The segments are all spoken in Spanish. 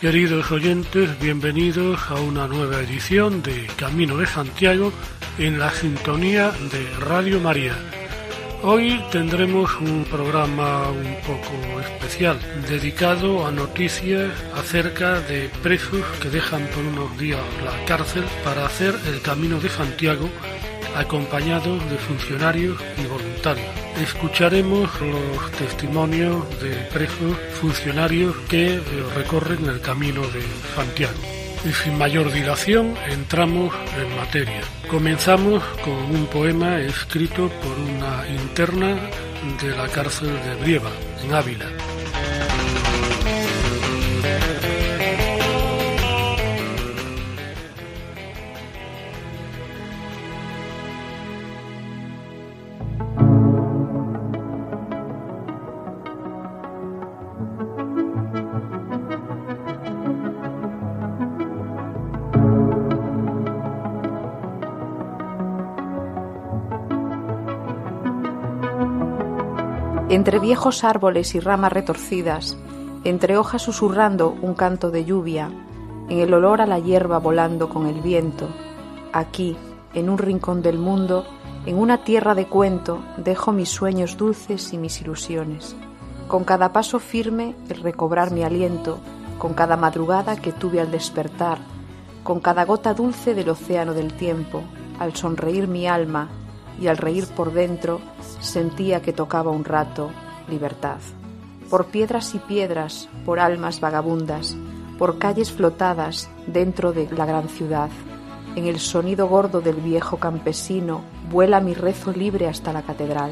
Queridos oyentes, bienvenidos a una nueva edición de Camino de Santiago en la sintonía de Radio María. Hoy tendremos un programa un poco especial dedicado a noticias acerca de presos que dejan por unos días la cárcel para hacer el Camino de Santiago acompañados de funcionarios y voluntarios. Escucharemos los testimonios de presos funcionarios que recorren el camino de Santiago. Y sin mayor dilación entramos en materia. Comenzamos con un poema escrito por una interna de la cárcel de Brieva, en Ávila. Entre viejos árboles y ramas retorcidas, entre hojas susurrando un canto de lluvia, en el olor a la hierba volando con el viento, aquí, en un rincón del mundo, en una tierra de cuento, dejo mis sueños dulces y mis ilusiones. Con cada paso firme, el recobrar mi aliento, con cada madrugada que tuve al despertar, con cada gota dulce del océano del tiempo, al sonreír mi alma y al reír por dentro, sentía que tocaba un rato libertad. Por piedras y piedras, por almas vagabundas, por calles flotadas dentro de la gran ciudad, en el sonido gordo del viejo campesino vuela mi rezo libre hasta la catedral.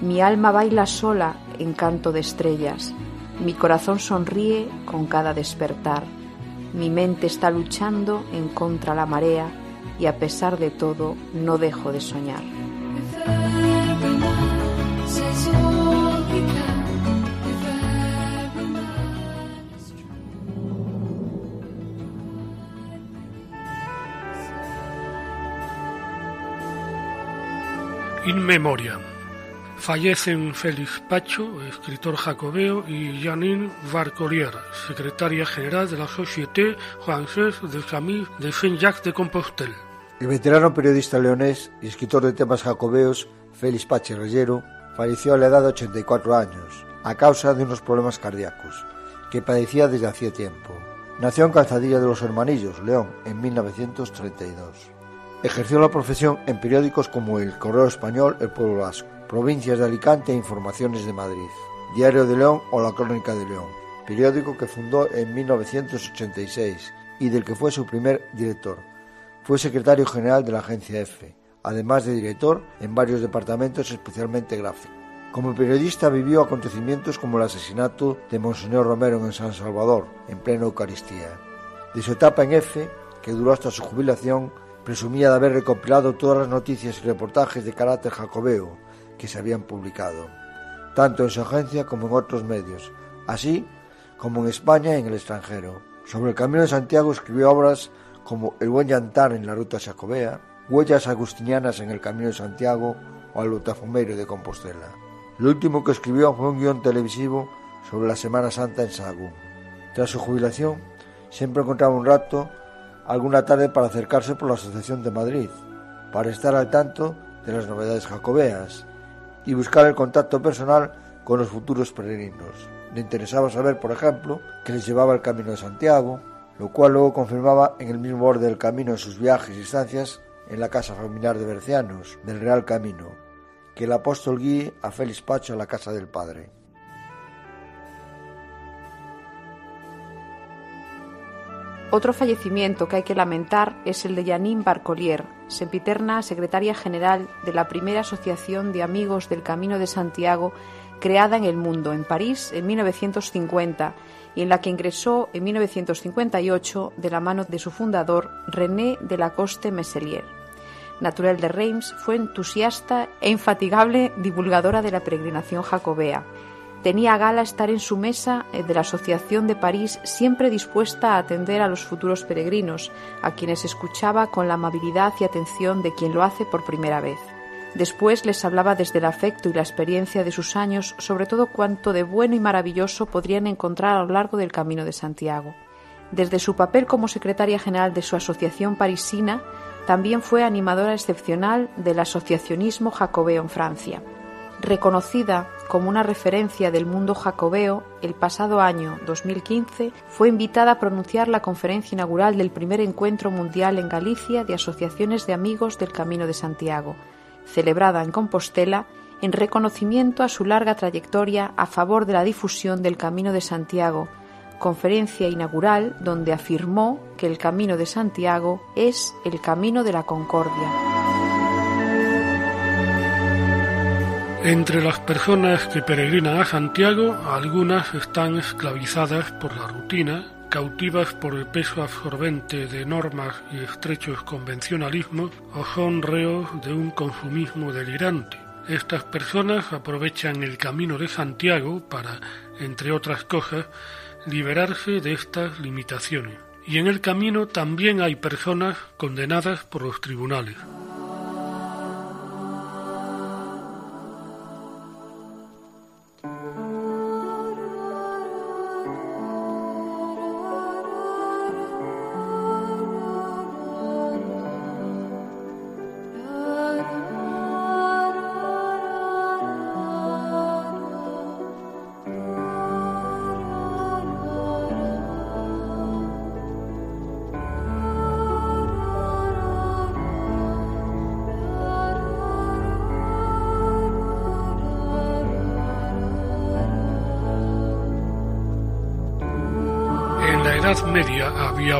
Mi alma baila sola en canto de estrellas, mi corazón sonríe con cada despertar. Mi mente está luchando en contra la marea y a pesar de todo no dejo de soñar. In Memoriam. Fallecen Félix Pacho, escritor jacobeo, y Janine Varcolier, secretaria general de la Société Française de Famille de Saint-Jacques de Compostelle. El veterano periodista leonés y escritor de temas jacobeos, Félix Pache Reyero, falleció a la edad de 84 años, a causa de unos problemas cardíacos, que padecía desde hacía tiempo. Nació en Calzadilla de los Hermanillos, León, en 1932. Ejerció la profesión en periódicos como El Correo Español, El Pueblo Vasco, Provincias de Alicante e Informaciones de Madrid, Diario de León o La Crónica de León, periódico que fundó en 1986 y del que fue su primer director. Fue secretario general de la agencia EFE, además de director en varios departamentos, especialmente gráficos. Como periodista vivió acontecimientos como el asesinato de Monseñor Romero en San Salvador, en plena Eucaristía. De su etapa en EFE, que duró hasta su jubilación, presumía de haber recopilado todas las noticias y reportajes de carácter jacobeo que se habían publicado, tanto en su agencia como en otros medios, así como en España y en el extranjero. Sobre el Camino de Santiago escribió obras como El buen llantar en la ruta jacobea, Huellas agustinianas en el Camino de Santiago o Al Botafumeiro de Compostela. Lo último que escribió fue un guion televisivo sobre la Semana Santa en Sagún. Tras su jubilación, siempre encontraba un rato alguna tarde para acercarse por la Asociación de Madrid, para estar al tanto de las novedades jacobeas y buscar el contacto personal con los futuros peregrinos. Le interesaba saber, por ejemplo, que les llevaba el Camino de Santiago, lo cual luego confirmaba en el mismo orden del camino en sus viajes y estancias en la casa familiar de Bercianos, del Real Camino, que el apóstol guíe a Félix Pacho a la casa del Padre. Otro fallecimiento que hay que lamentar es el de Janine Barcolier, sempiterna secretaria general de la primera Asociación de Amigos del Camino de Santiago creada en el mundo, en París, en 1950, y en la que ingresó en 1958 de la mano de su fundador, René de la Coste Meselier. Natural de Reims, fue entusiasta e infatigable divulgadora de la peregrinación jacobea. Tenía gala estar en su mesa eh, de la Asociación de París, siempre dispuesta a atender a los futuros peregrinos, a quienes escuchaba con la amabilidad y atención de quien lo hace por primera vez. Después les hablaba desde el afecto y la experiencia de sus años sobre todo cuanto de bueno y maravilloso podrían encontrar a lo largo del Camino de Santiago. Desde su papel como secretaria general de su asociación parisina, también fue animadora excepcional del asociacionismo jacobeo en Francia. Reconocida como una referencia del mundo jacobeo, el pasado año 2015 fue invitada a pronunciar la conferencia inaugural del primer encuentro mundial en Galicia de asociaciones de amigos del Camino de Santiago, celebrada en Compostela en reconocimiento a su larga trayectoria a favor de la difusión del Camino de Santiago, conferencia inaugural donde afirmó que el Camino de Santiago es el camino de la concordia. Entre las personas que peregrinan a Santiago, algunas están esclavizadas por la rutina, cautivas por el peso absorbente de normas y estrechos convencionalismos o son reos de un consumismo delirante. Estas personas aprovechan el camino de Santiago para, entre otras cosas, liberarse de estas limitaciones. Y en el camino también hay personas condenadas por los tribunales.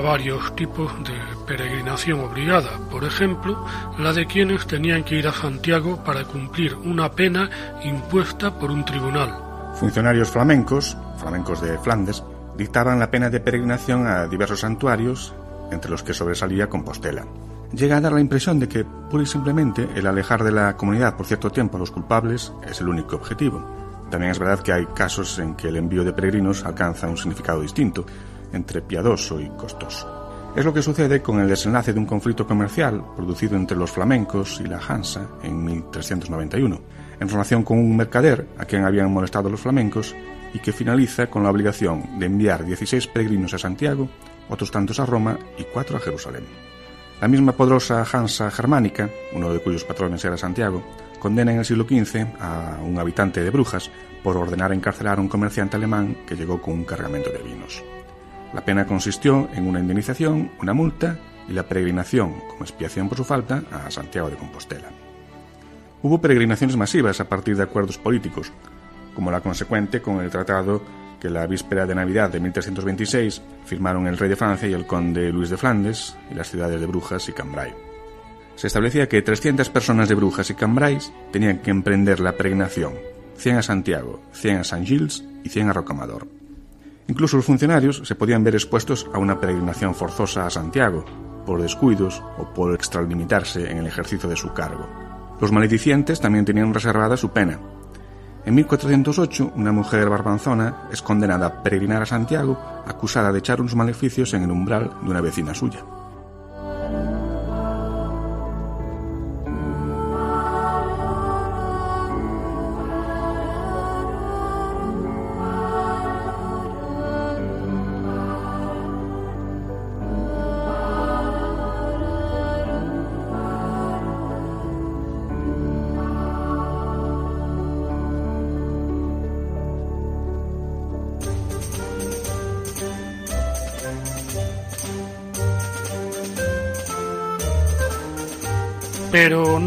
Varios tipos de peregrinación obligada, por ejemplo, la de quienes tenían que ir a Santiago para cumplir una pena impuesta por un tribunal. Funcionarios flamencos, flamencos de Flandes, dictaban la pena de peregrinación a diversos santuarios, entre los que sobresalía Compostela. Llega a dar la impresión de que, pura y simplemente, el alejar de la comunidad por cierto tiempo a los culpables es el único objetivo. También es verdad que hay casos en que el envío de peregrinos alcanza un significado distinto, entre piadoso y costoso. Es lo que sucede con el desenlace de un conflicto comercial producido entre los flamencos y la Hansa en 1391, en relación con un mercader a quien habían molestado los flamencos y que finaliza con la obligación de enviar 16 peregrinos a Santiago, otros tantos a Roma y cuatro a Jerusalén. La misma poderosa Hansa germánica, uno de cuyos patrones era Santiago, condena en el siglo XV a un habitante de Brujas por ordenar encarcelar a un comerciante alemán que llegó con un cargamento de vinos. La pena consistió en una indemnización, una multa y la peregrinación, como expiación por su falta, a Santiago de Compostela. Hubo peregrinaciones masivas a partir de acuerdos políticos, como la consecuente con el tratado que la víspera de Navidad de 1326 firmaron el rey de Francia y el conde Luis de Flandes y las ciudades de Brujas y Cambrai. Se establecía que 300 personas de Brujas y Cambrai tenían que emprender la peregrinación, 100 a Santiago, 100 a San Gilles y 100 a Rocamador. Incluso los funcionarios se podían ver expuestos a una peregrinación forzosa a Santiago, por descuidos o por extralimitarse en el ejercicio de su cargo. Los maledicientes también tenían reservada su pena. En 1408, una mujer barbanzona es condenada a peregrinar a Santiago acusada de echar unos maleficios en el umbral de una vecina suya.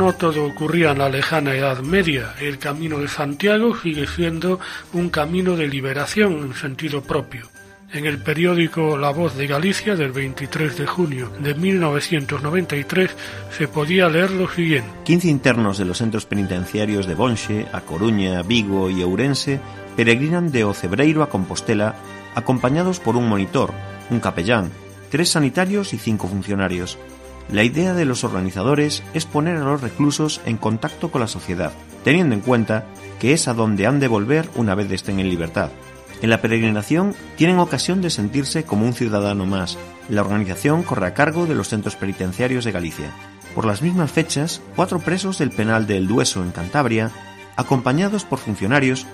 No todo ocurría en la lejana Edad Media. El camino de Santiago sigue siendo un camino de liberación en sentido propio. En el periódico La Voz de Galicia del 23 de junio de 1993 se podía leer lo siguiente. 15 internos de los centros penitenciarios de Bonxe, A Coruña, Vigo y Ourense peregrinan de Ocebreiro a Compostela acompañados por un monitor, un capellán, tres sanitarios y cinco funcionarios. La idea de los organizadores es poner a los reclusos en contacto con la sociedad, teniendo en cuenta que es a donde han de volver una vez estén en libertad. En la peregrinación tienen ocasión de sentirse como un ciudadano más. La organización corre a cargo de los centros penitenciarios de Galicia. Por las mismas fechas, cuatro presos del penal de El Dueso en Cantabria, acompañados por funcionarios,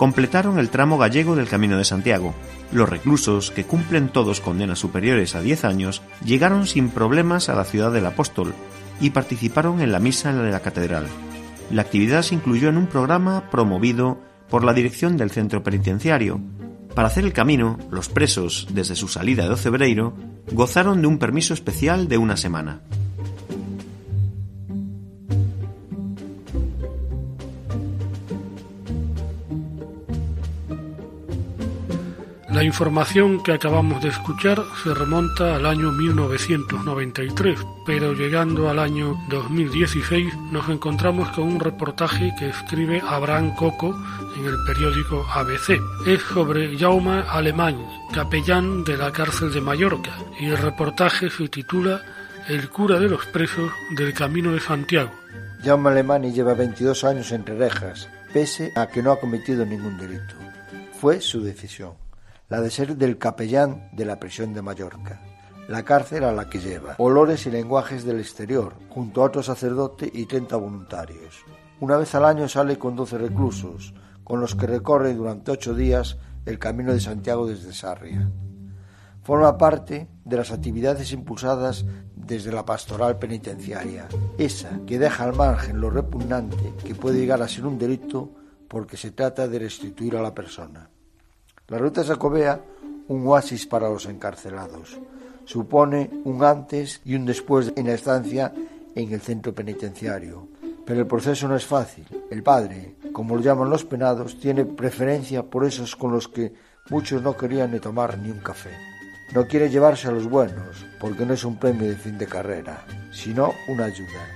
completaron el tramo gallego del Camino de Santiago. Los reclusos, que cumplen todos condenas superiores a 10 años, llegaron sin problemas a la ciudad del apóstol y participaron en la misa en la catedral. La actividad se incluyó en un programa promovido por la dirección del centro penitenciario. Para hacer el camino, los presos, desde su salida de febrero, gozaron de un permiso especial de una semana. La información que acabamos de escuchar se remonta al año 1993, pero llegando al año 2016 nos encontramos con un reportaje que escribe Abraham Coco en el periódico ABC. Es sobre Jaume Alemán, capellán de la cárcel de Mallorca, y el reportaje se titula El cura de los presos del Camino de Santiago. Jaume Alemán lleva 22 años entre rejas, pese a que no ha cometido ningún delito. Fue su decisión la de ser del capellán de la prisión de Mallorca, la cárcel a la que lleva, olores y lenguajes del exterior, junto a otro sacerdote y 30 voluntarios. Una vez al año sale con 12 reclusos, con los que recorre durante ocho días el camino de Santiago desde Sarria. Forma parte de las actividades impulsadas desde la pastoral penitenciaria, esa que deja al margen lo repugnante que puede llegar a ser un delito porque se trata de restituir a la persona. La ruta jacobea, un oasis para los encarcelados. Supone un antes y un después en la estancia en el centro penitenciario. Pero el proceso no es fácil. El padre, como lo llaman los penados, tiene preferencia por esos con los que muchos no querían ni tomar ni un café. No quiere llevarse a los buenos, porque no es un premio de fin de carrera, sino una ayuda.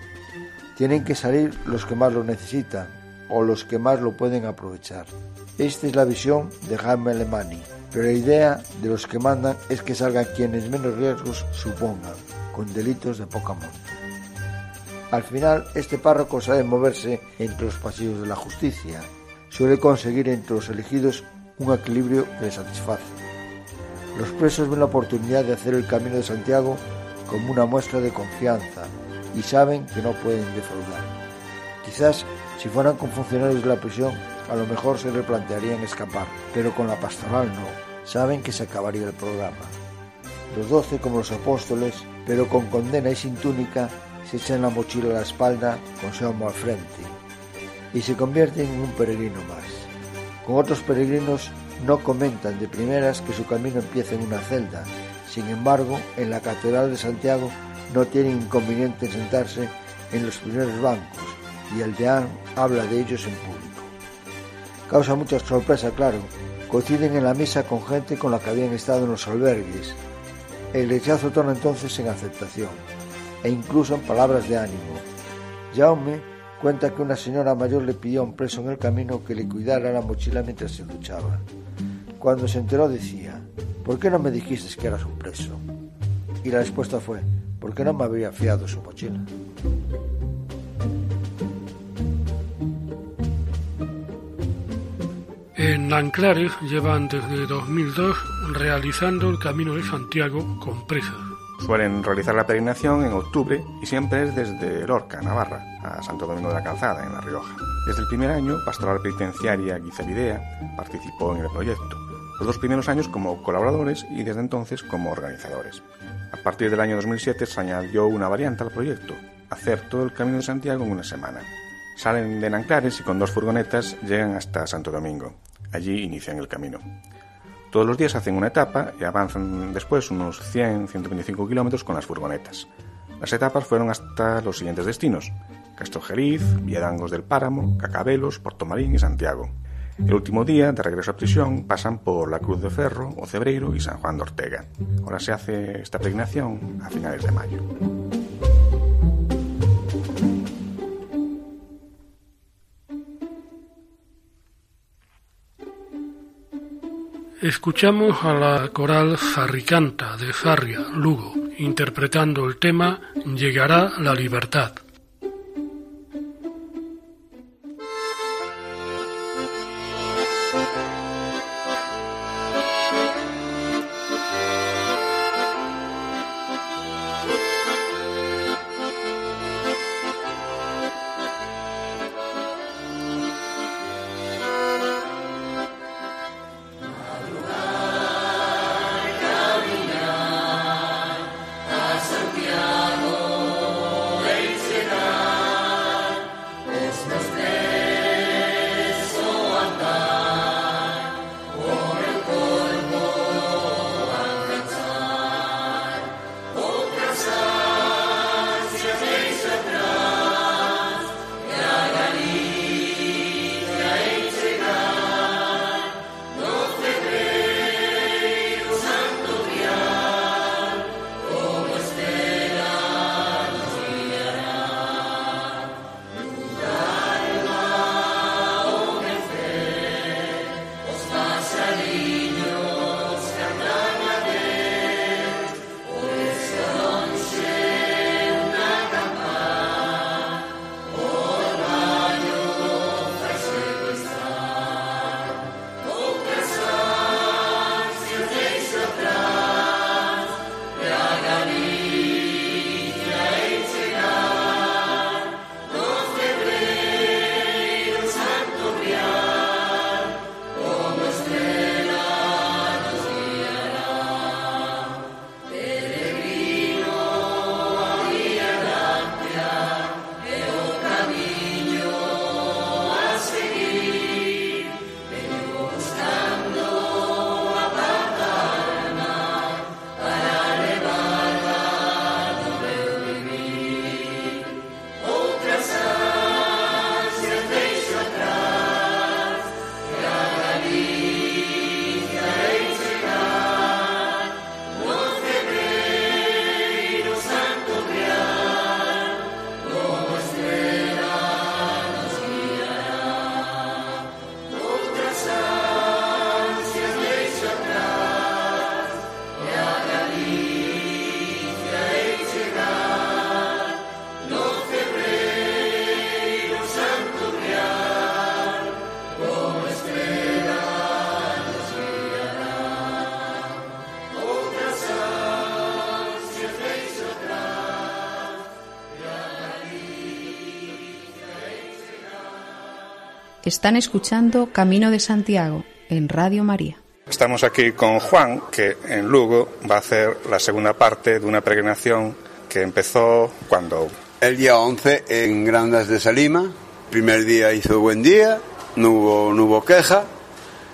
Tienen que salir los que más lo necesitan o los que más lo pueden aprovechar. Esta es la visión de Jaime Alemani, pero la idea de los que mandan es que salgan quienes menos riesgos supongan, con delitos de poca monta. Al final, este párroco sabe moverse entre los pasillos de la justicia, suele conseguir entre los elegidos un equilibrio que le satisface. Los presos ven la oportunidad de hacer el camino de Santiago como una muestra de confianza y saben que no pueden defraudar. Quizás si fueran con funcionarios de la prisión a lo mejor se replantearían escapar, pero con la pastoral no. Saben que se acabaría el programa. Los doce, como los apóstoles, pero con condena y sin túnica, se echan la mochila a la espalda con Salmo al frente y se convierten en un peregrino más. Con otros peregrinos no comentan de primeras que su camino empieza en una celda. Sin embargo, en la Catedral de Santiago no tienen inconveniente en sentarse en los primeros bancos y el deán habla de ellos en público. Causa mucha sorpresa, claro. Coinciden en la misa con gente con la que habían estado en los albergues. El rechazo torna entonces en aceptación e incluso en palabras de ánimo. Jaume cuenta que una señora mayor le pidió a un preso en el camino que le cuidara la mochila mientras se duchaba. Cuando se enteró decía, ¿por qué no me dijiste que eras un preso? Y la respuesta fue, porque no me había fiado su mochila. En Nanclares llevan desde 2002 realizando el Camino de Santiago con presas. Suelen realizar la peregrinación en octubre y siempre es desde Lorca, Navarra, a Santo Domingo de la Calzada, en La Rioja. Desde el primer año, Pastoral Penitenciaria Guizavidea participó en el proyecto, los dos primeros años como colaboradores y desde entonces como organizadores. A partir del año 2007 se añadió una variante al proyecto, hacer todo el Camino de Santiago en una semana. Salen de Nanclares y con dos furgonetas llegan hasta Santo Domingo. Allí inician el camino. Todos los días hacen una etapa y avanzan después unos 100-125 kilómetros con las furgonetas. Las etapas fueron hasta los siguientes destinos: Castrojeriz, Villadangos del Páramo, Cacabelos, Portomarín y Santiago. El último día, de regreso a prisión, pasan por la Cruz de Ferro, o Cebreiro y San Juan de Ortega. Ahora se hace esta peregrinación a finales de mayo. Escuchamos a la coral Zarricanta de Zarria, Lugo, interpretando el tema Llegará la libertad. Están escuchando Camino de Santiago en Radio María. Estamos aquí con Juan, que en Lugo va a hacer la segunda parte de una peregrinación que empezó cuando... El día 11 en Grandas de Salima. primer día hizo buen día, no hubo, no hubo queja.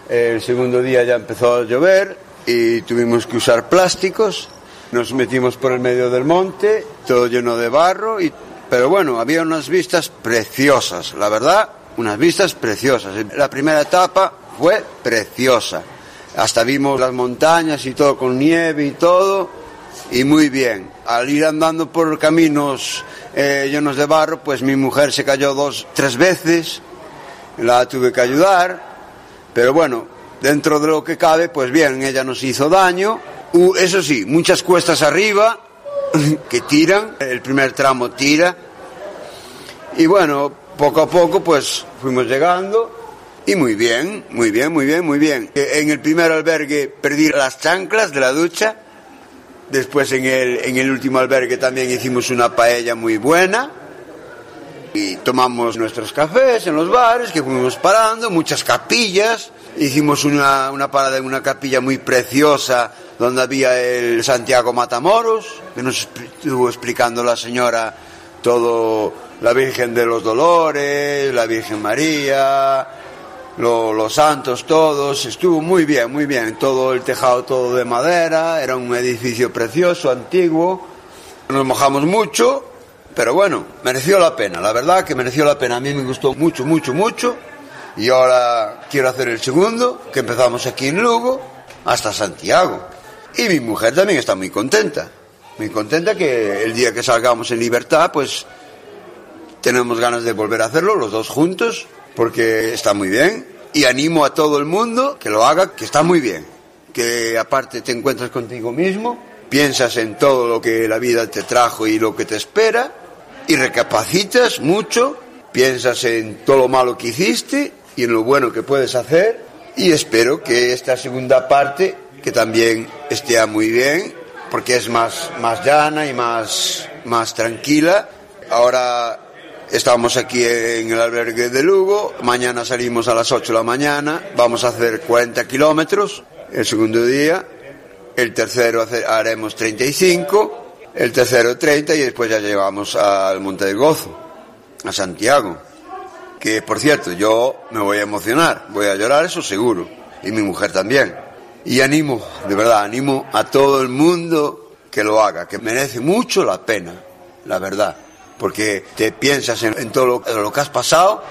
El segundo día ya empezó a llover y tuvimos que usar plásticos. Nos metimos por el medio del monte, todo lleno de barro, y, pero bueno, había unas vistas preciosas. La verdad, unas vistas preciosas. La primera etapa fue preciosa. Hasta vimos las montañas y todo con nieve y todo, y muy bien. Al ir andando por caminos eh, llenos de barro, pues mi mujer se cayó dos, tres veces, la tuve que ayudar, pero bueno, dentro de lo que cabe, pues bien, ella nos hizo daño. Eso sí, muchas cuestas arriba que tiran, el primer tramo tira. Y bueno, poco a poco pues fuimos llegando y muy bien, muy bien, muy bien, muy bien. En el primer albergue perdí las chanclas de la ducha, después en el, en el último albergue también hicimos una paella muy buena. Y tomamos nuestros cafés en los bares que fuimos parando, muchas capillas, hicimos una, una parada en una capilla muy preciosa donde había el Santiago Matamoros, que nos estuvo explicando la señora todo la Virgen de los Dolores, la Virgen María, los santos todos, estuvo muy bien, muy bien, todo el tejado todo de madera, era un edificio precioso, antiguo, nos mojamos mucho, pero bueno, mereció la pena, la verdad que mereció la pena, a mí me gustó mucho, mucho, mucho, Y ahora quiero hacer el segundo, que empezamos aquí en Lugo, hasta Santiago. Y mi mujer también está muy contenta. Muy contenta que el día que salgamos en libertad, pues tenemos ganas de volver a hacerlo los dos juntos, porque está muy bien. Y animo a todo el mundo que lo haga, que está muy bien. Que aparte te encuentras contigo mismo, piensas en todo lo que la vida te trajo y lo que te espera, y recapacitas mucho, piensas en todo lo malo que hiciste y en lo bueno que puedes hacer, y espero que esta segunda parte, que también esté muy bien, porque es más, más llana y más, más tranquila. Ahora Estamos aquí en el albergue de Lugo, mañana salimos a las 8 de la mañana, vamos a hacer 40 kilómetros el segundo día, el tercero haremos 35, el tercero 30 y después ya llegamos al Monte del Gozo, a Santiago. Que por cierto, yo me voy a emocionar, voy a llorar, eso seguro, y mi mujer también. Y animo, de verdad, animo a todo el mundo que lo haga, que merece mucho la pena, la verdad porque te piensas en, todo lo, que has pasado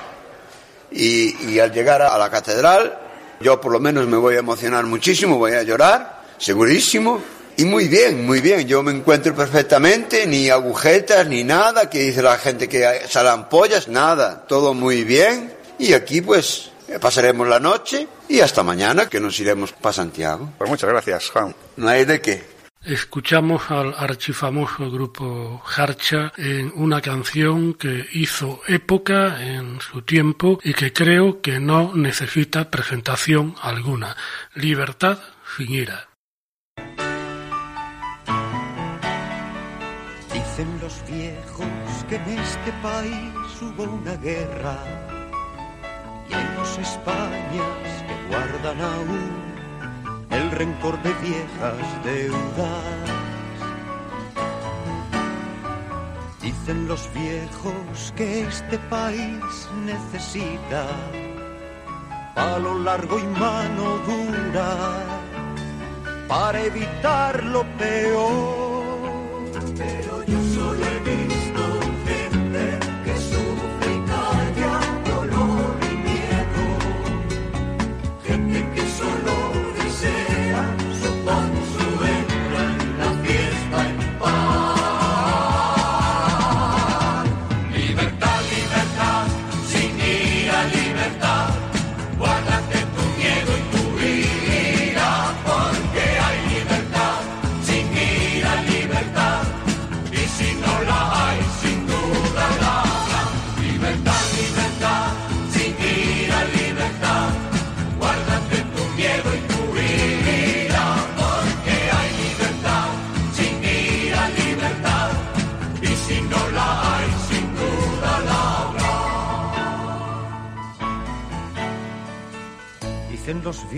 y, al llegar a, la catedral, yo por lo menos me voy a emocionar muchísimo, voy a llorar, segurísimo. Y muy bien, muy bien, yo me encuentro perfectamente, ni agujetas, ni nada, que dice la gente que salen ampollas, nada, todo muy bien. Y aquí pues pasaremos la noche y hasta mañana que nos iremos para Santiago. Pues muchas gracias, Juan. No hay de qué. Escuchamos al archifamoso grupo Harcha en una canción que hizo época en su tiempo y que creo que no necesita presentación alguna. Libertad sin ira. Dicen los viejos que en este país hubo una guerra y hay dos Españas que guardan aún el rencor de viejas deudas. Dicen los viejos que este país necesita palo largo y mano dura para evitar lo peor.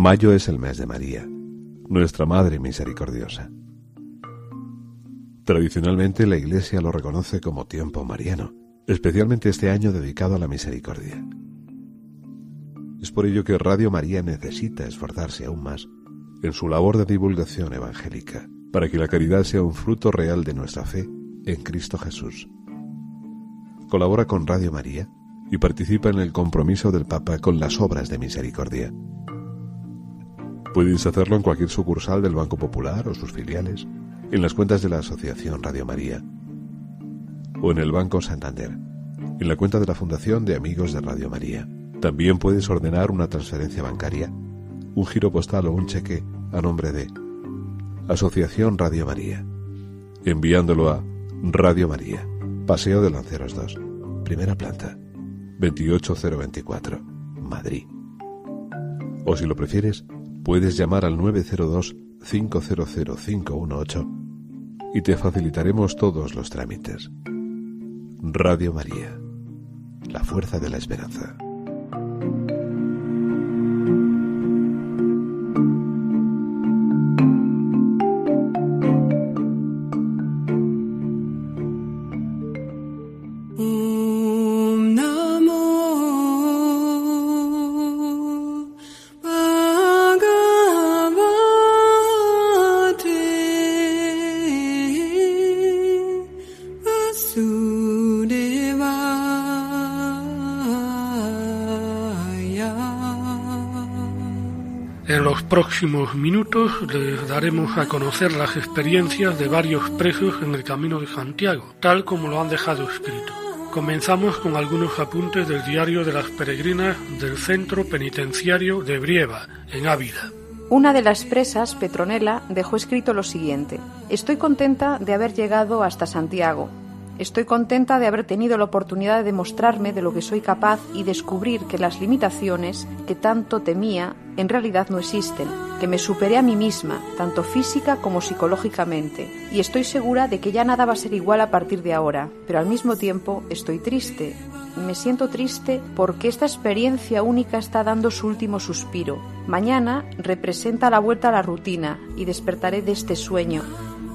Mayo es el mes de María, nuestra Madre Misericordiosa. Tradicionalmente la Iglesia lo reconoce como tiempo mariano, especialmente este año dedicado a la misericordia. Es por ello que Radio María necesita esforzarse aún más en su labor de divulgación evangélica, para que la caridad sea un fruto real de nuestra fe en Cristo Jesús. Colabora con Radio María y participa en el compromiso del Papa con las obras de misericordia. Puedes hacerlo en cualquier sucursal del Banco Popular o sus filiales, en las cuentas de la Asociación Radio María o en el Banco Santander, en la cuenta de la Fundación de Amigos de Radio María. También puedes ordenar una transferencia bancaria, un giro postal o un cheque a nombre de Asociación Radio María, enviándolo a Radio María, Paseo de Lanceros 2, primera planta, 28024, Madrid. O si lo prefieres, puedes llamar al 902 500 518 y te facilitaremos todos los trámites. Radio María, la fuerza de la esperanza. Próximos minutos les daremos a conocer las experiencias de varios presos en el Camino de Santiago, tal como lo han dejado escrito. Comenzamos con algunos apuntes del diario de las peregrinas del Centro Penitenciario de Brieva, en Ávila. Una de las presas, Petronela, dejó escrito lo siguiente. Estoy contenta de haber llegado hasta Santiago. Estoy contenta de haber tenido la oportunidad de demostrarme de lo que soy capaz y descubrir que las limitaciones que tanto temía en realidad no existen, que me superé a mí misma, tanto física como psicológicamente, y estoy segura de que ya nada va a ser igual a partir de ahora, pero al mismo tiempo estoy triste. Me siento triste porque esta experiencia única está dando su último suspiro. Mañana representa la vuelta a la rutina y despertaré de este sueño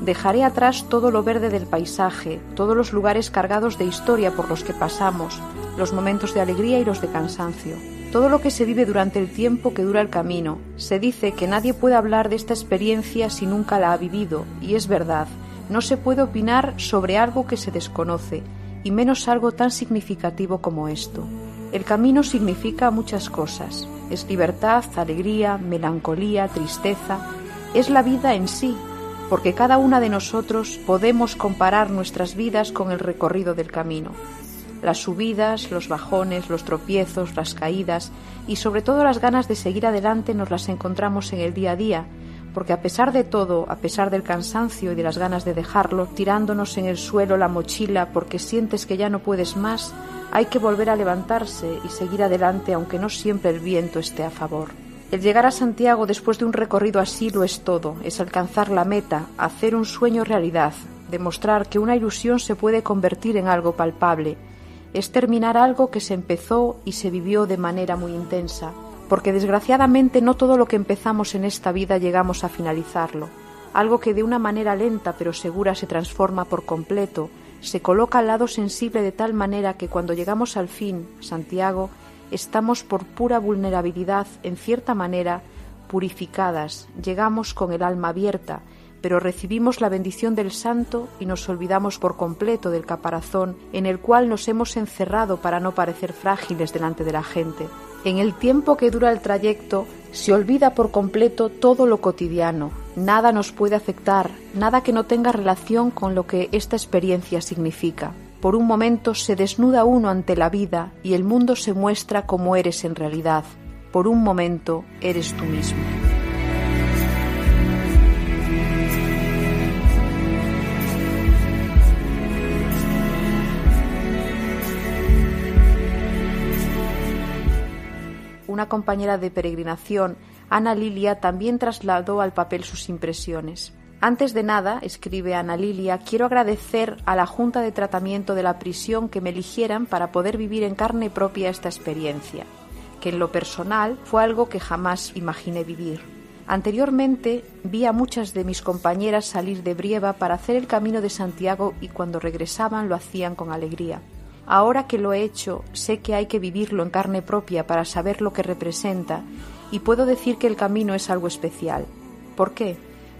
Dejaré atrás todo lo verde del paisaje, todos los lugares cargados de historia por los que pasamos, los momentos de alegría y los de cansancio, todo lo que se vive durante el tiempo que dura el camino. Se dice que nadie puede hablar de esta experiencia si nunca la ha vivido, y es verdad, no se puede opinar sobre algo que se desconoce, y menos algo tan significativo como esto. El camino significa muchas cosas. Es libertad, alegría, melancolía, tristeza. Es la vida en sí, porque cada una de nosotros podemos comparar nuestras vidas con el recorrido del camino. Las subidas, los bajones, los tropiezos, las caídas y sobre todo las ganas de seguir adelante nos las encontramos en el día a día, porque a pesar de todo, a pesar del cansancio y de las ganas de dejarlo, tirándonos en el suelo la mochila porque sientes que ya no puedes más, hay que volver a levantarse y seguir adelante aunque no siempre el viento esté a favor. El llegar a Santiago después de un recorrido así lo es todo, es alcanzar la meta, hacer un sueño realidad, demostrar que una ilusión se puede convertir en algo palpable, es terminar algo que se empezó y se vivió de manera muy intensa, porque desgraciadamente no todo lo que empezamos en esta vida llegamos a finalizarlo. Algo que de una manera lenta pero segura se transforma por completo, se coloca al lado sensible de tal manera que cuando llegamos al fin, Santiago, estamos por pura vulnerabilidad, en cierta manera, purificadas, llegamos con el alma abierta, pero recibimos la bendición del Santo y nos olvidamos por completo del caparazón en el cual nos hemos encerrado para no parecer frágiles delante de la gente. En el tiempo que dura el trayecto se olvida por completo todo lo cotidiano, nada nos puede afectar, nada que no tenga relación con lo que esta experiencia significa por un momento se desnuda uno ante la vida y el mundo se muestra como eres en realidad. Por un momento eres tú mismo. Una compañera de peregrinación, Ana Lilia, también trasladó al papel sus impresiones. Antes de nada, escribe Ana Lilia, quiero agradecer a la Junta de Tratamiento de la Prisión que me eligieran para poder vivir en carne propia esta experiencia que en lo personal fue algo que jamás imaginé vivir. Anteriormente vi a muchas de mis compañeras salir de Brieva para hacer el camino de Santiago y cuando regresaban lo hacían con alegría. Ahora que lo he hecho, sé que hay que vivirlo en carne propia para saber lo que representa y puedo decir que el camino es algo especial. ¿Por qué?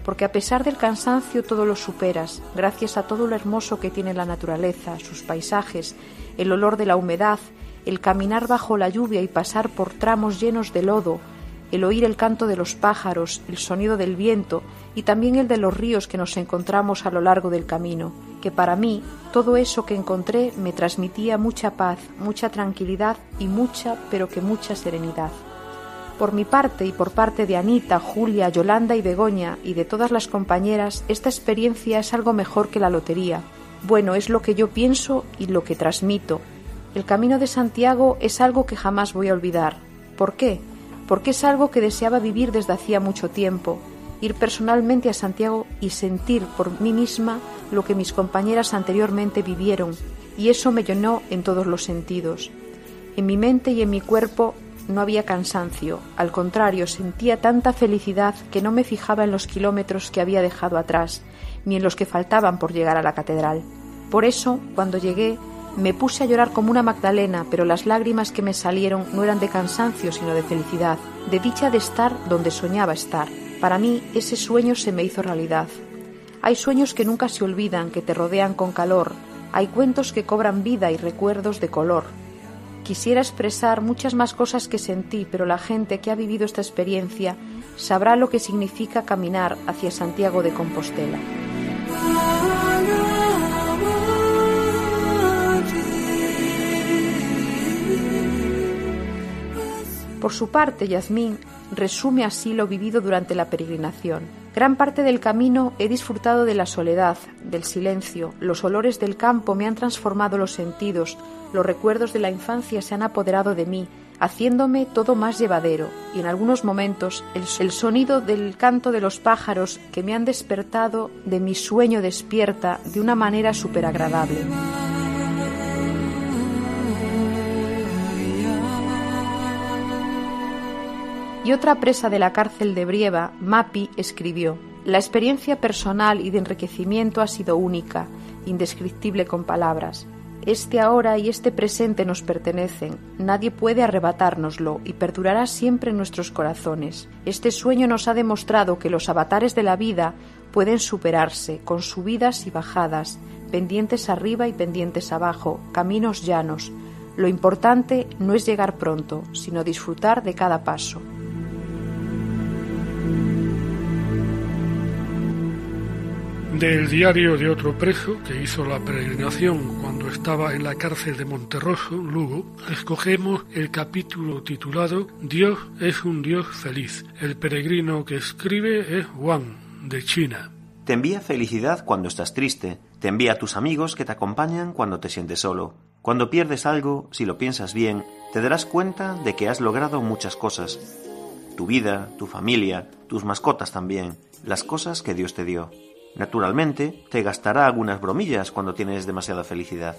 Porque a pesar del cansancio todo lo superas, gracias a todo lo hermoso que tiene la naturaleza, sus paisajes, el olor de la humedad, el caminar bajo la lluvia y pasar por tramos llenos de lodo, el oír el canto de los pájaros, el sonido del viento y también el de los ríos que nos encontramos a lo largo del camino, que para mí todo eso que encontré me transmitía mucha paz, mucha tranquilidad y mucha, pero que mucha serenidad. Por mi parte y por parte de Anita, Julia, Yolanda y Begoña y de todas las compañeras, esta experiencia es algo mejor que la lotería. Bueno, es lo que yo pienso y lo que transmito. El camino de Santiago es algo que jamás voy a olvidar. ¿Por qué? porque es algo que deseaba vivir desde hacía mucho tiempo, ir personalmente a Santiago y sentir por mí misma lo que mis compañeras anteriormente vivieron, y eso me llenó en todos los sentidos. En mi mente y en mi cuerpo no había cansancio, al contrario, sentía tanta felicidad que no me fijaba en los kilómetros que había dejado atrás, ni en los que faltaban por llegar a la catedral. Por eso, cuando llegué, me puse a llorar como una Magdalena, pero las lágrimas que me salieron no eran de cansancio, sino de felicidad, de dicha de estar donde soñaba estar. Para mí ese sueño se me hizo realidad. Hay sueños que nunca se olvidan, que te rodean con calor. Hay cuentos que cobran vida y recuerdos de color. Quisiera expresar muchas más cosas que sentí, pero la gente que ha vivido esta experiencia sabrá lo que significa caminar hacia Santiago de Compostela. Por su parte, Yasmín resume así lo vivido durante la peregrinación. Gran parte del camino he disfrutado de la soledad, del silencio, los olores del campo me han transformado los sentidos, los recuerdos de la infancia se han apoderado de mí, haciéndome todo más llevadero, y en algunos momentos el, sonido del canto de los pájaros que me han despertado de mi sueño despierta de una manera súper agradable. Y otra presa de la cárcel de Brieva, Mapi, escribió, La experiencia personal y de enriquecimiento ha sido única, indescriptible con palabras. Este ahora y este presente nos pertenecen, nadie puede arrebatárnoslo y perdurará siempre en nuestros corazones. Este sueño nos ha demostrado que los avatares de la vida pueden superarse, con subidas y bajadas, pendientes arriba y pendientes abajo, caminos llanos. Lo importante no es llegar pronto, sino disfrutar de cada paso. Del diario de otro preso que hizo la peregrinación cuando estaba en la cárcel de Monterroso, Lugo, escogemos el capítulo titulado Dios es un Dios feliz. El peregrino que escribe es Juan, de China. Te envía felicidad cuando estás triste, te envía a tus amigos que te acompañan cuando te sientes solo. Cuando pierdes algo, si lo piensas bien, te darás cuenta de que has logrado muchas cosas. Tu vida, tu familia, tus mascotas también, las cosas que Dios te dio. Naturalmente, te gastará algunas bromillas cuando tienes demasiada felicidad.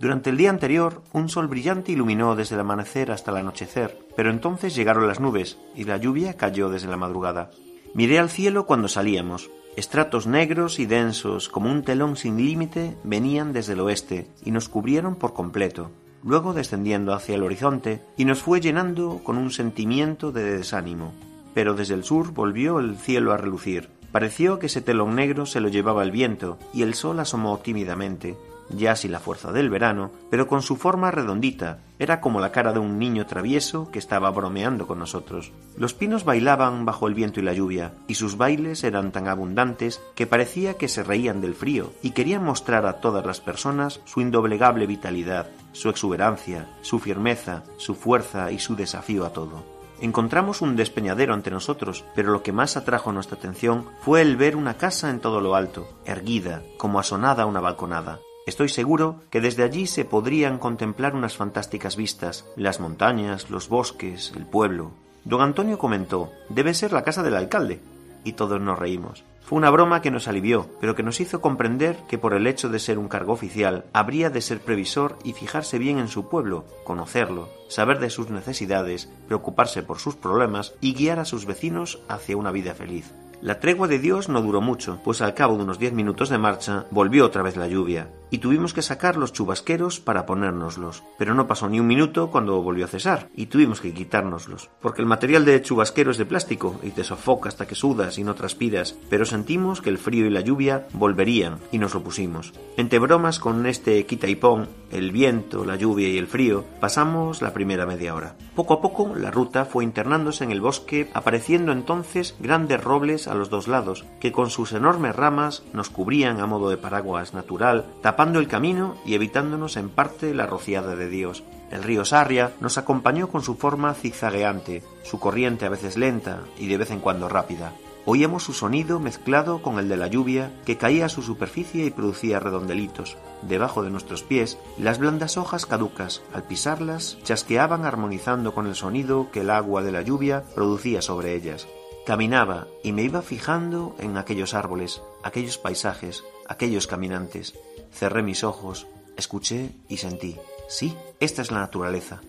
Durante el día anterior, un sol brillante iluminó desde el amanecer hasta el anochecer, pero entonces llegaron las nubes y la lluvia cayó desde la madrugada. Miré al cielo cuando salíamos. Estratos negros y densos, como un telón sin límite, venían desde el oeste y nos cubrieron por completo, luego descendiendo hacia el horizonte y nos fue llenando con un sentimiento de desánimo. Pero desde el sur volvió el cielo a relucir, Pareció que ese telón negro se lo llevaba el viento y el sol asomó tímidamente, ya sin la fuerza del verano, pero con su forma redondita, era como la cara de un niño travieso que estaba bromeando con nosotros. Los pinos bailaban bajo el viento y la lluvia, y sus bailes eran tan abundantes que parecía que se reían del frío y querían mostrar a todas las personas su indoblegable vitalidad, su exuberancia, su firmeza, su fuerza y su desafío a todo. Encontramos un despeñadero ante nosotros, pero lo que más atrajo nuestra atención fue el ver una casa en todo lo alto, erguida, como asonada a una balconada. Estoy seguro que desde allí se podrían contemplar unas fantásticas vistas, las montañas, los bosques, el pueblo. Don Antonio comentó, debe ser la casa del alcalde. Y todos nos reímos. Fue una broma que nos alivió, pero que nos hizo comprender que por el hecho de ser un cargo oficial, habría de ser previsor y fijarse bien en su pueblo, conocerlo, saber de sus necesidades, preocuparse por sus problemas y guiar a sus vecinos hacia una vida feliz. La tregua de Dios no duró mucho, pues al cabo de unos diez minutos de marcha volvió otra vez la lluvia, y tuvimos que sacar los chubasqueros para ponérnoslos. Pero no pasó ni un minuto cuando volvió a cesar, y tuvimos que quitárnoslos, porque el material de chubasquero es de plástico, y te sofoca hasta que sudas y no transpiras, pero sentimos que el frío y la lluvia volverían, y nos lo pusimos. Entre bromas con este quita y pon, el viento, la lluvia y el frío, pasamos la primera media hora. Poco a poco la ruta fue internándose en el bosque, apareciendo entonces grandes robles a los dos lados, que con sus enormes ramas nos cubrían a modo de paraguas natural, tapando el camino y evitándonos en parte la rociada de Dios. El río Sarria nos acompañó con su forma zigzagueante, su corriente a veces lenta y de vez en cuando rápida. Oíamos su sonido mezclado con el de la lluvia que caía a su superficie y producía redondelitos. Debajo de nuestros pies, las blandas hojas caducas, al pisarlas, chasqueaban armonizando con el sonido que el agua de la lluvia producía sobre ellas. Caminaba y me iba fijando en aquellos árboles, aquellos paisajes, aquellos caminantes. Cerré mis ojos, escuché y sentí. Sí, esta es la naturaleza.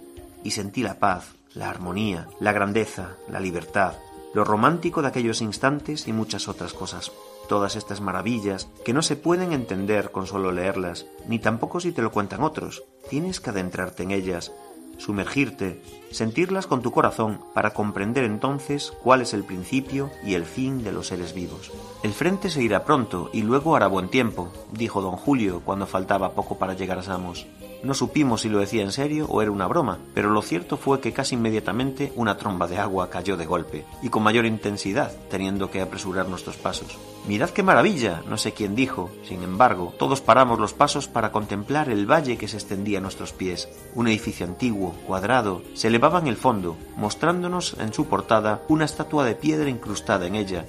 Y sentí la paz, la armonía, la grandeza, la libertad, lo romántico de aquellos instantes y muchas otras cosas. Todas estas maravillas que no se pueden entender con solo leerlas, ni tampoco si te lo cuentan otros. Tienes que adentrarte en ellas, sumergirte, sentirlas con tu corazón para comprender entonces cuál es el principio y el fin de los seres vivos. El frente se irá pronto y luego hará buen tiempo, dijo don Julio cuando faltaba poco para llegar a Samos. No supimos si lo decía en serio o era una broma, pero lo cierto fue que casi inmediatamente una tromba de agua cayó de golpe, y con mayor intensidad, teniendo que apresurar nuestros pasos. Mirad qué maravilla, no sé quién dijo. Sin embargo, todos paramos los pasos para contemplar el valle que se extendía a nuestros pies. Un edificio antiguo, cuadrado, se elevaba en el fondo, mostrándonos en su portada una estatua de piedra incrustada en ella,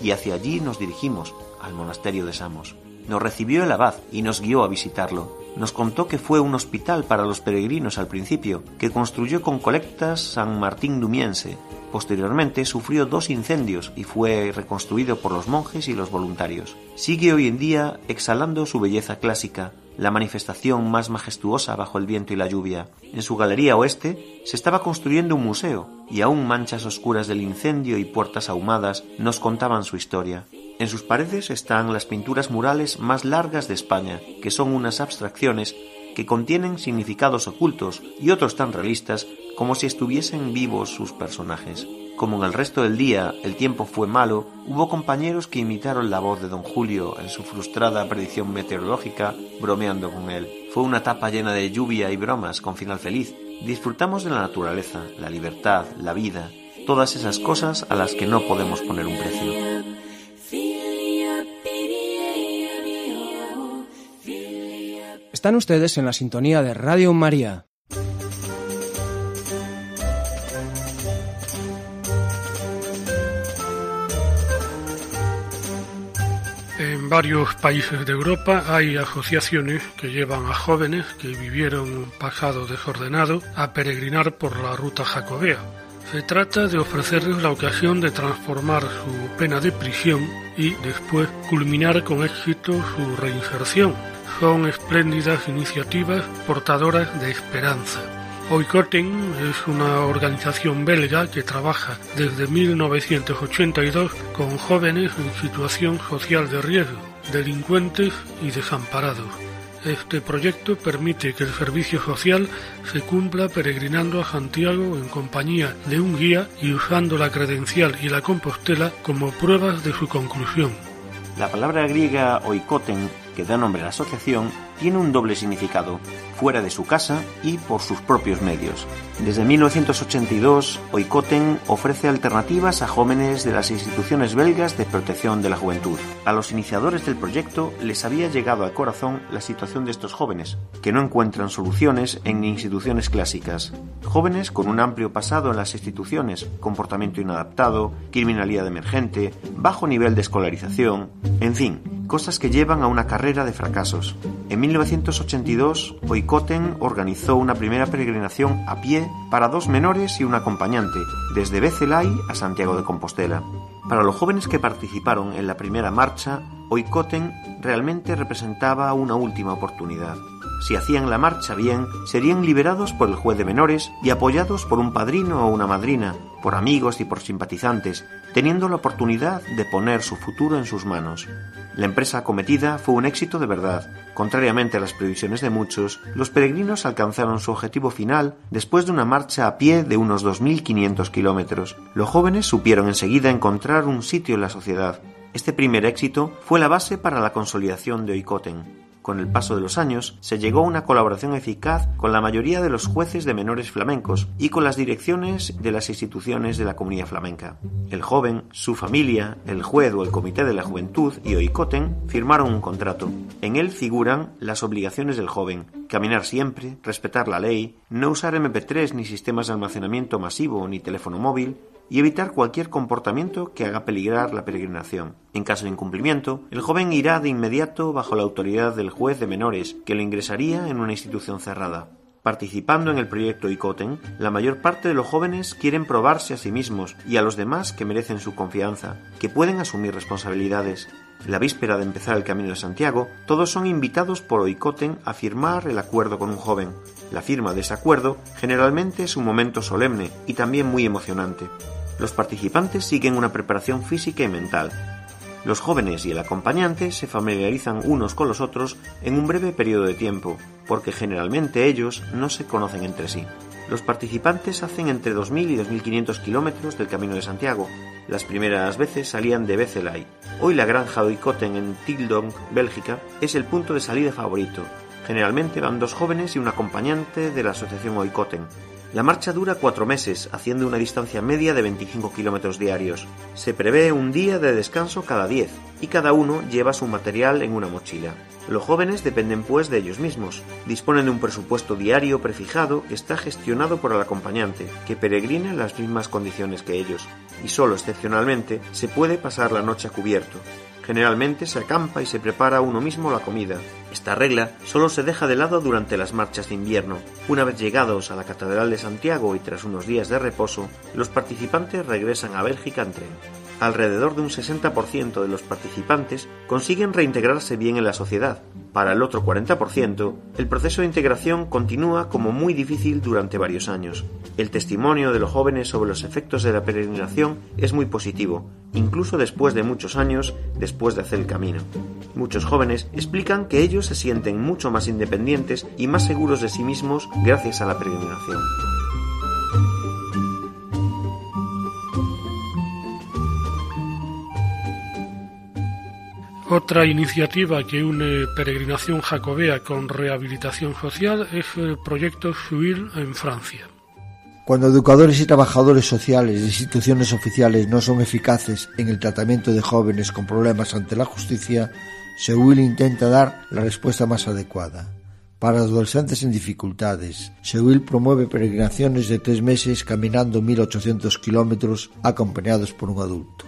y hacia allí nos dirigimos, al monasterio de Samos. Nos recibió el abad y nos guió a visitarlo. Nos contó que fue un hospital para los peregrinos al principio, que construyó con colectas San Martín Dumiense. Posteriormente sufrió dos incendios y fue reconstruido por los monjes y los voluntarios. Sigue hoy en día exhalando su belleza clásica, la manifestación más majestuosa bajo el viento y la lluvia. En su galería oeste se estaba construyendo un museo, y aún manchas oscuras del incendio y puertas ahumadas nos contaban su historia. En sus paredes están las pinturas murales más largas de España, que son unas abstracciones que contienen significados ocultos y otros tan realistas como si estuviesen vivos sus personajes. Como en el resto del día el tiempo fue malo, hubo compañeros que imitaron la voz de don Julio en su frustrada predicción meteorológica, bromeando con él. Fue una etapa llena de lluvia y bromas con final feliz. Disfrutamos de la naturaleza, la libertad, la vida, todas esas cosas a las que no podemos poner un precio. Están ustedes en la sintonía de Radio María. En varios países de Europa hay asociaciones que llevan a jóvenes que vivieron un pasado desordenado a peregrinar por la ruta jacobea. Se trata de ofrecerles la ocasión de transformar su pena de prisión y después culminar con éxito su reinserción. Son espléndidas iniciativas portadoras de esperanza. Oikoten es una organización belga que trabaja desde 1982 con jóvenes en situación social de riesgo, delincuentes y desamparados. Este proyecto permite que el servicio social se cumpla peregrinando a Santiago en compañía de un guía y usando la credencial y la compostela como pruebas de su conclusión. La palabra griega oikoten, que da nombre a la asociación, tiene un doble significado, fuera de su casa y por sus propios medios. Desde 1982, Oikoten ofrece alternativas a jóvenes de las instituciones belgas de protección de la juventud. A los iniciadores del proyecto les había llegado al corazón la situación de estos jóvenes, que no encuentran soluciones en instituciones clásicas. Jóvenes con un amplio pasado en las instituciones, comportamiento inadaptado, criminalidad emergente, bajo nivel de escolarización, en fin, cosas que llevan a una carrera de fracasos. En 1982, Oikoten organizó una primera peregrinación a pie para dos menores y un acompañante, desde Becelay a Santiago de Compostela. Para los jóvenes que participaron en la primera marcha, Oikoten realmente representaba una última oportunidad. Si hacían la marcha bien, serían liberados por el juez de menores y apoyados por un padrino o una madrina, por amigos y por simpatizantes, teniendo la oportunidad de poner su futuro en sus manos. La empresa acometida fue un éxito de verdad. Contrariamente a las previsiones de muchos, los peregrinos alcanzaron su objetivo final después de una marcha a pie de unos 2.500 kilómetros. Los jóvenes supieron enseguida encontrar un sitio en la sociedad. Este primer éxito fue la base para la consolidación de Oikoten. Con el paso de los años, se llegó a una colaboración eficaz con la mayoría de los jueces de menores flamencos y con las direcciones de las instituciones de la comunidad flamenca. El joven, su familia, el juez o el comité de la juventud y Oikoten firmaron un contrato. En él figuran las obligaciones del joven, caminar siempre, respetar la ley, no usar MP3 ni sistemas de almacenamiento masivo ni teléfono móvil, y evitar cualquier comportamiento que haga peligrar la peregrinación. En caso de incumplimiento, el joven irá de inmediato bajo la autoridad del juez de menores, que lo ingresaría en una institución cerrada. Participando en el proyecto ICOTEN, la mayor parte de los jóvenes quieren probarse a sí mismos y a los demás que merecen su confianza, que pueden asumir responsabilidades. La víspera de empezar el Camino de Santiago, todos son invitados por Oikoten a firmar el acuerdo con un joven. La firma de ese acuerdo generalmente es un momento solemne y también muy emocionante. Los participantes siguen una preparación física y mental. Los jóvenes y el acompañante se familiarizan unos con los otros en un breve periodo de tiempo, porque generalmente ellos no se conocen entre sí. Los participantes hacen entre 2.000 y 2.500 kilómetros del Camino de Santiago. Las primeras veces salían de Bezelay. Hoy la granja de Oikoten en Tildong, Bélgica, es el punto de salida favorito. Generalmente van dos jóvenes y un acompañante de la asociación Oikoten, la marcha dura cuatro meses, haciendo una distancia media de 25 kilómetros diarios. Se prevé un día de descanso cada 10 y cada uno lleva su material en una mochila. Los jóvenes dependen pues de ellos mismos. Disponen de un presupuesto diario prefijado que está gestionado por el acompañante, que peregrina en las mismas condiciones que ellos, y solo excepcionalmente se puede pasar la noche a cubierto. Generalmente se acampa y se prepara uno mismo la comida. Esta regla solo se deja de lado durante las marchas de invierno. Una vez llegados a la Catedral de Santiago y tras unos días de reposo, los participantes regresan a Bélgica en tren. Alrededor de un 60% de los participantes consiguen reintegrarse bien en la sociedad. Para el otro 40%, el proceso de integración continúa como muy difícil durante varios años. El testimonio de los jóvenes sobre los efectos de la peregrinación es muy positivo, incluso después de muchos años después de hacer el camino. Muchos jóvenes explican que ellos se sienten mucho más independientes y más seguros de sí mismos gracias a la peregrinación. Otra iniciativa que une peregrinación jacobea con rehabilitación social es el proyecto Suil en Francia. Cuando educadores y trabajadores sociales de instituciones oficiales no son eficaces en el tratamiento de jóvenes con problemas ante la justicia, Sewil intenta dar la respuesta más adecuada. Para adolescentes en dificultades, Sewil promueve peregrinaciones de tres meses caminando 1.800 kilómetros acompañados por un adulto.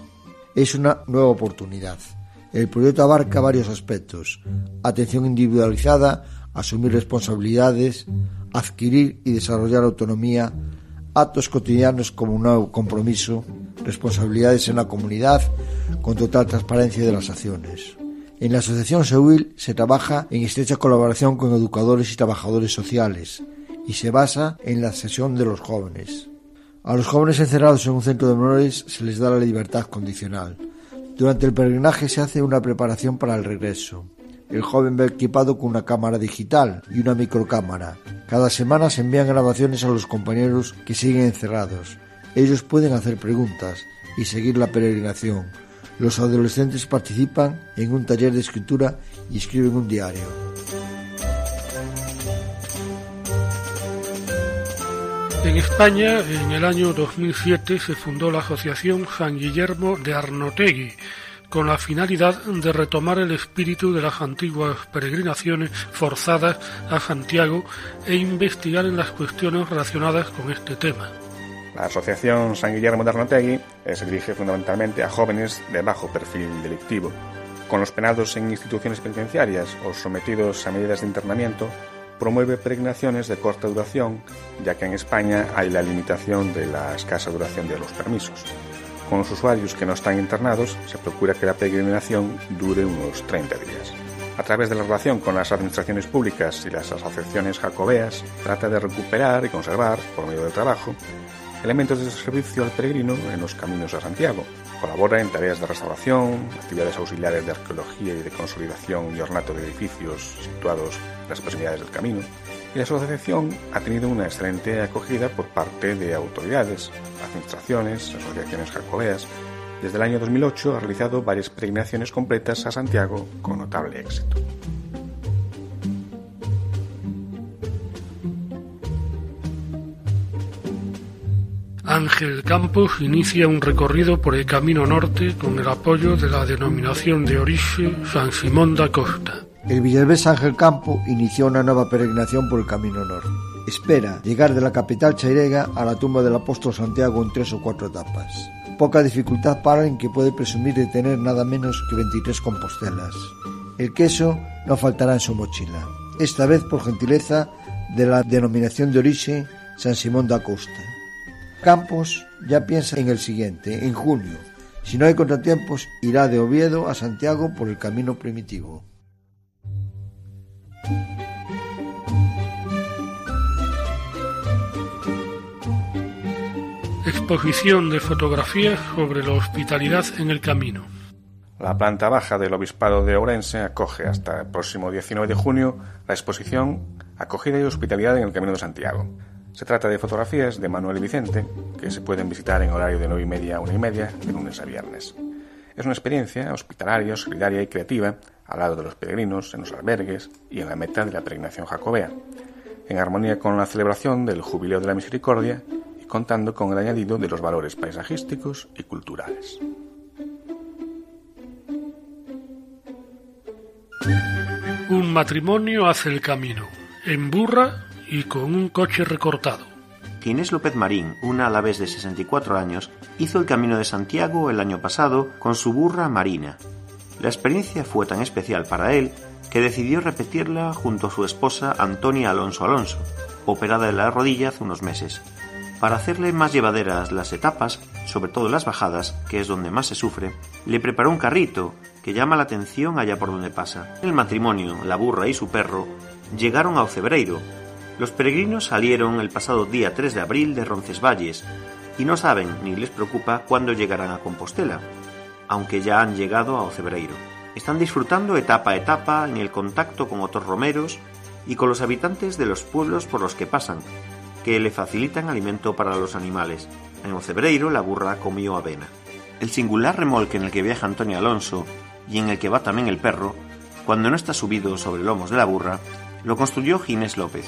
Es una nueva oportunidad. El proyecto abarca varios aspectos. Atención individualizada, asumir responsabilidades, adquirir y desarrollar autonomía, actos cotidianos como un nuevo compromiso, responsabilidades en la comunidad, con total transparencia de las acciones. En la Asociación Sewil se trabaja en estrecha colaboración con educadores y trabajadores sociales y se basa en la sesión de los jóvenes. A los jóvenes encerrados en un centro de menores se les da la libertad condicional. Durante el peregrinaje se hace una preparación para el regreso. El joven va equipado con una cámara digital y una microcámara. Cada semana se envían grabaciones a los compañeros que siguen encerrados. Ellos pueden hacer preguntas y seguir la peregrinación. Los adolescentes participan en un taller de escritura y escriben un diario. En España, en el año 2007, se fundó la Asociación San Guillermo de Arnotegui, con la finalidad de retomar el espíritu de las antiguas peregrinaciones forzadas a Santiago e investigar en las cuestiones relacionadas con este tema. La Asociación San Guillermo de Arnotegui se dirige fundamentalmente a jóvenes de bajo perfil delictivo. Con los penados en instituciones penitenciarias o sometidos a medidas de internamiento, promueve peregrinaciones de corta duración, ya que en España hay la limitación de la escasa duración de los permisos. Con los usuarios que no están internados, se procura que la peregrinación dure unos 30 días. A través de la relación con las administraciones públicas y las asociaciones jacobeas, trata de recuperar y conservar, por medio del trabajo, elementos de servicio al peregrino en los caminos a Santiago. Colabora en tareas de restauración, actividades auxiliares de arqueología y de consolidación y ornato de edificios situados en las proximidades del camino. Y la asociación ha tenido una excelente acogida por parte de autoridades, administraciones, asociaciones jacobeas. Desde el año 2008 ha realizado varias peregrinaciones completas a Santiago con notable éxito. Ángel Campos inicia un recorrido por el Camino Norte con el apoyo de la denominación de origen San Simón da Costa. El villalbés Ángel Campo inició una nueva peregrinación por el Camino Norte. Espera llegar de la capital chairega a la tumba del apóstol Santiago en tres o cuatro etapas. Poca dificultad para en que puede presumir de tener nada menos que 23 compostelas. El queso no faltará en su mochila, esta vez por gentileza de la denominación de origen San Simón da Costa. Campos ya piensa en el siguiente, en junio. Si no hay contratiempos, irá de Oviedo a Santiago por el camino primitivo. Exposición de fotografías sobre la hospitalidad en el camino. La planta baja del Obispado de Ourense acoge hasta el próximo 19 de junio la exposición Acogida y Hospitalidad en el Camino de Santiago. Se trata de fotografías de Manuel Vicente que se pueden visitar en horario de 9 y media a 1 y media de lunes a viernes. Es una experiencia hospitalaria, solidaria y creativa al lado de los peregrinos, en los albergues y en la meta de la peregrinación jacobea, en armonía con la celebración del Jubileo de la Misericordia contando con el añadido de los valores paisajísticos y culturales. Un matrimonio hace el camino, en burra y con un coche recortado. Ginés López Marín, una alavés de 64 años, hizo el Camino de Santiago el año pasado con su burra Marina. La experiencia fue tan especial para él que decidió repetirla junto a su esposa Antonia Alonso Alonso, operada de la rodilla hace unos meses. Para hacerle más llevaderas las etapas, sobre todo las bajadas, que es donde más se sufre, le preparó un carrito que llama la atención allá por donde pasa. El matrimonio, la burra y su perro llegaron a Ocebreiro, los peregrinos salieron el pasado día 3 de abril de Roncesvalles y no saben ni les preocupa cuándo llegarán a Compostela, aunque ya han llegado a Ocebreiro. Están disfrutando etapa a etapa en el contacto con otros romeros y con los habitantes de los pueblos por los que pasan, que le facilitan alimento para los animales. En Ocebreiro la burra comió avena. El singular remolque en el que viaja Antonio Alonso y en el que va también el perro, cuando no está subido sobre lomos de la burra, lo construyó Ginés López,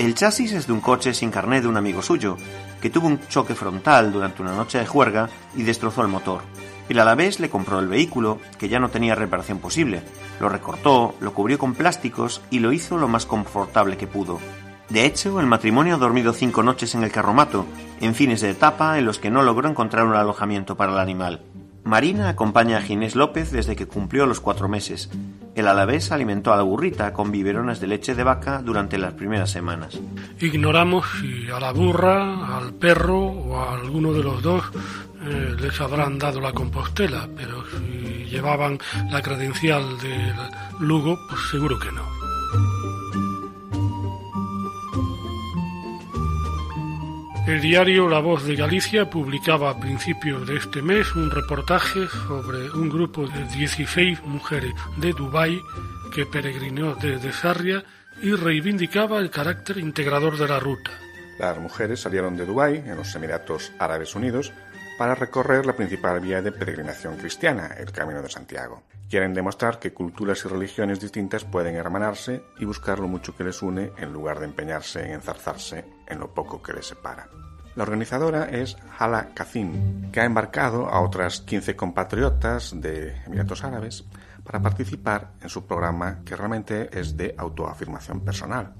el chasis es de un coche sin carné de un amigo suyo, que tuvo un choque frontal durante una noche de juerga y destrozó el motor. El alavés le compró el vehículo, que ya no tenía reparación posible, lo recortó, lo cubrió con plásticos y lo hizo lo más confortable que pudo. De hecho, el matrimonio ha dormido cinco noches en el carromato, en fines de etapa en los que no logró encontrar un alojamiento para el animal. Marina acompaña a Ginés López desde que cumplió los cuatro meses. El alavés alimentó a la burrita con biberones de leche de vaca durante las primeras semanas. Ignoramos si a la burra, al perro o a alguno de los dos eh, les habrán dado la compostela, pero si llevaban la credencial de Lugo, pues seguro que no. El diario La Voz de Galicia publicaba a principios de este mes un reportaje sobre un grupo de 16 mujeres de Dubái que peregrinó desde Sarria y reivindicaba el carácter integrador de la ruta. Las mujeres salieron de Dubái, en los Emiratos Árabes Unidos, para recorrer la principal vía de peregrinación cristiana, el Camino de Santiago. Quieren demostrar que culturas y religiones distintas pueden hermanarse y buscar lo mucho que les une en lugar de empeñarse en enzarzarse en lo poco que les separa. La organizadora es Hala Kazim, que ha embarcado a otras 15 compatriotas de Emiratos Árabes para participar en su programa que realmente es de autoafirmación personal.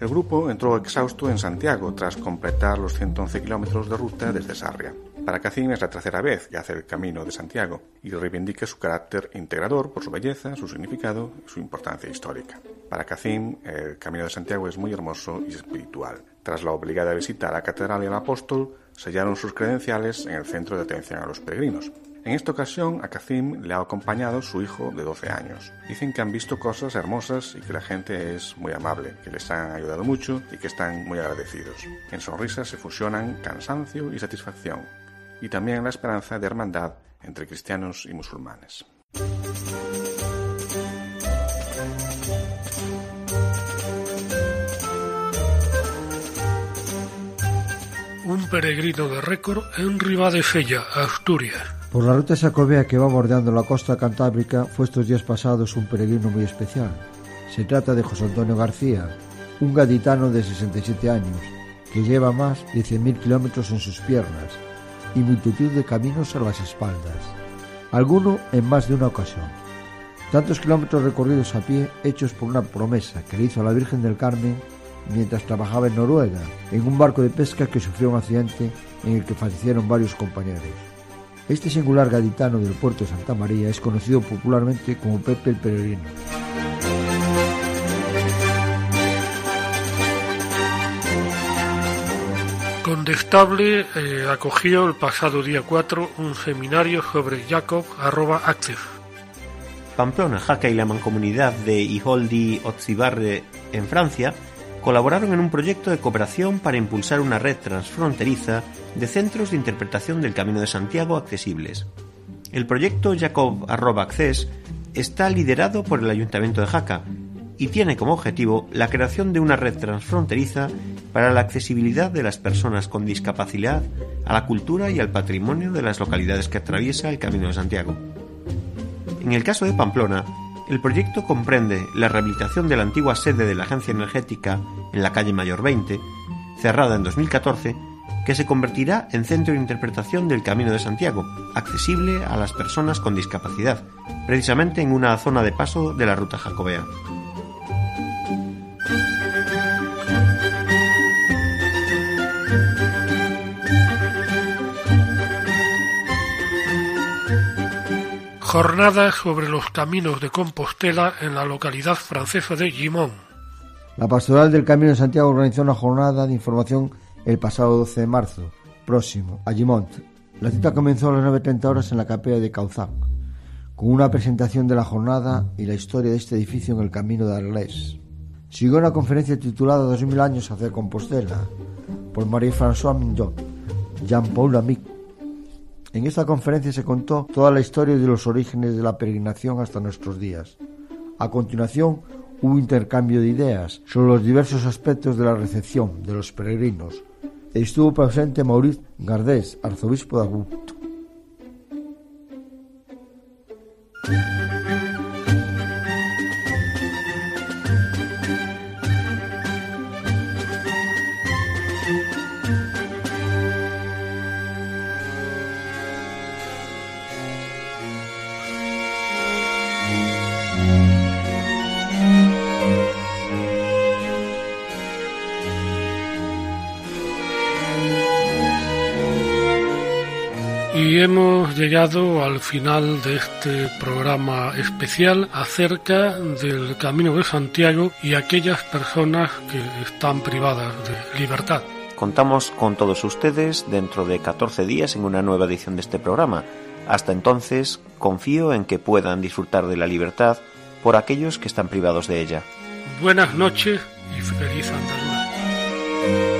El grupo entró exhausto en Santiago tras completar los 111 kilómetros de ruta desde Sarria. Para Cacín es la tercera vez que hace el camino de Santiago y reivindica su carácter integrador por su belleza, su significado y su importancia histórica. Para Cacín, el camino de Santiago es muy hermoso y espiritual. Tras la obligada visita a la catedral y al apóstol, sellaron sus credenciales en el centro de atención a los peregrinos. En esta ocasión a Kazim le ha acompañado su hijo de 12 años. Dicen que han visto cosas hermosas y que la gente es muy amable, que les han ayudado mucho y que están muy agradecidos. En sonrisas se fusionan cansancio y satisfacción, y también la esperanza de hermandad entre cristianos y musulmanes. Un peregrino de récord en Fella, Asturias. Por la ruta sacobea que va bordeando la costa cantábrica fue estos días pasados un peregrino muy especial. Se trata de José Antonio García, un gaditano de 67 años, que lleva más de 100.000 kilómetros en sus piernas y multitud de caminos a las espaldas, alguno en más de una ocasión. Tantos kilómetros recorridos a pie hechos por una promesa que le hizo a la Virgen del Carmen mientras trabajaba en Noruega, en un barco de pesca que sufrió un accidente en el que fallecieron varios compañeros. Este singular gaditano del puerto de Santa María es conocido popularmente como Pepe el Peregrino. Condestable eh, acogió el pasado día 4 un seminario sobre Jacob arroba Pamplona, Jaca y la mancomunidad de Iholdi Otzibarre en Francia colaboraron en un proyecto de cooperación para impulsar una red transfronteriza de centros de interpretación del Camino de Santiago accesibles. El proyecto Jacob Access está liderado por el Ayuntamiento de Jaca y tiene como objetivo la creación de una red transfronteriza para la accesibilidad de las personas con discapacidad a la cultura y al patrimonio de las localidades que atraviesa el Camino de Santiago. En el caso de Pamplona, el proyecto comprende la rehabilitación de la antigua sede de la Agencia Energética en la calle Mayor 20, cerrada en 2014, que se convertirá en centro de interpretación del Camino de Santiago, accesible a las personas con discapacidad, precisamente en una zona de paso de la ruta jacobea. Jornada sobre los caminos de Compostela en la localidad francesa de Gimón. La Pastoral del Camino de Santiago organizó una jornada de información el pasado 12 de marzo próximo a Gimont. La cita comenzó a las 9.30 horas en la capilla de Cauzac, con una presentación de la jornada y la historia de este edificio en el Camino de Arles. Siguió una conferencia titulada 2000 años hacia Compostela por Marie-François Mignon, Jean-Paul Amic en esta conferencia se contó toda la historia de los orígenes de la peregrinación hasta nuestros días. A continuación, hubo intercambio de ideas sobre los diversos aspectos de la recepción de los peregrinos. Estuvo presente Maurice Gardés, arzobispo de. Llegado al final de este programa especial acerca del Camino de Santiago y aquellas personas que están privadas de libertad. Contamos con todos ustedes dentro de 14 días en una nueva edición de este programa. Hasta entonces, confío en que puedan disfrutar de la libertad por aquellos que están privados de ella. Buenas noches y feliz Andaluz.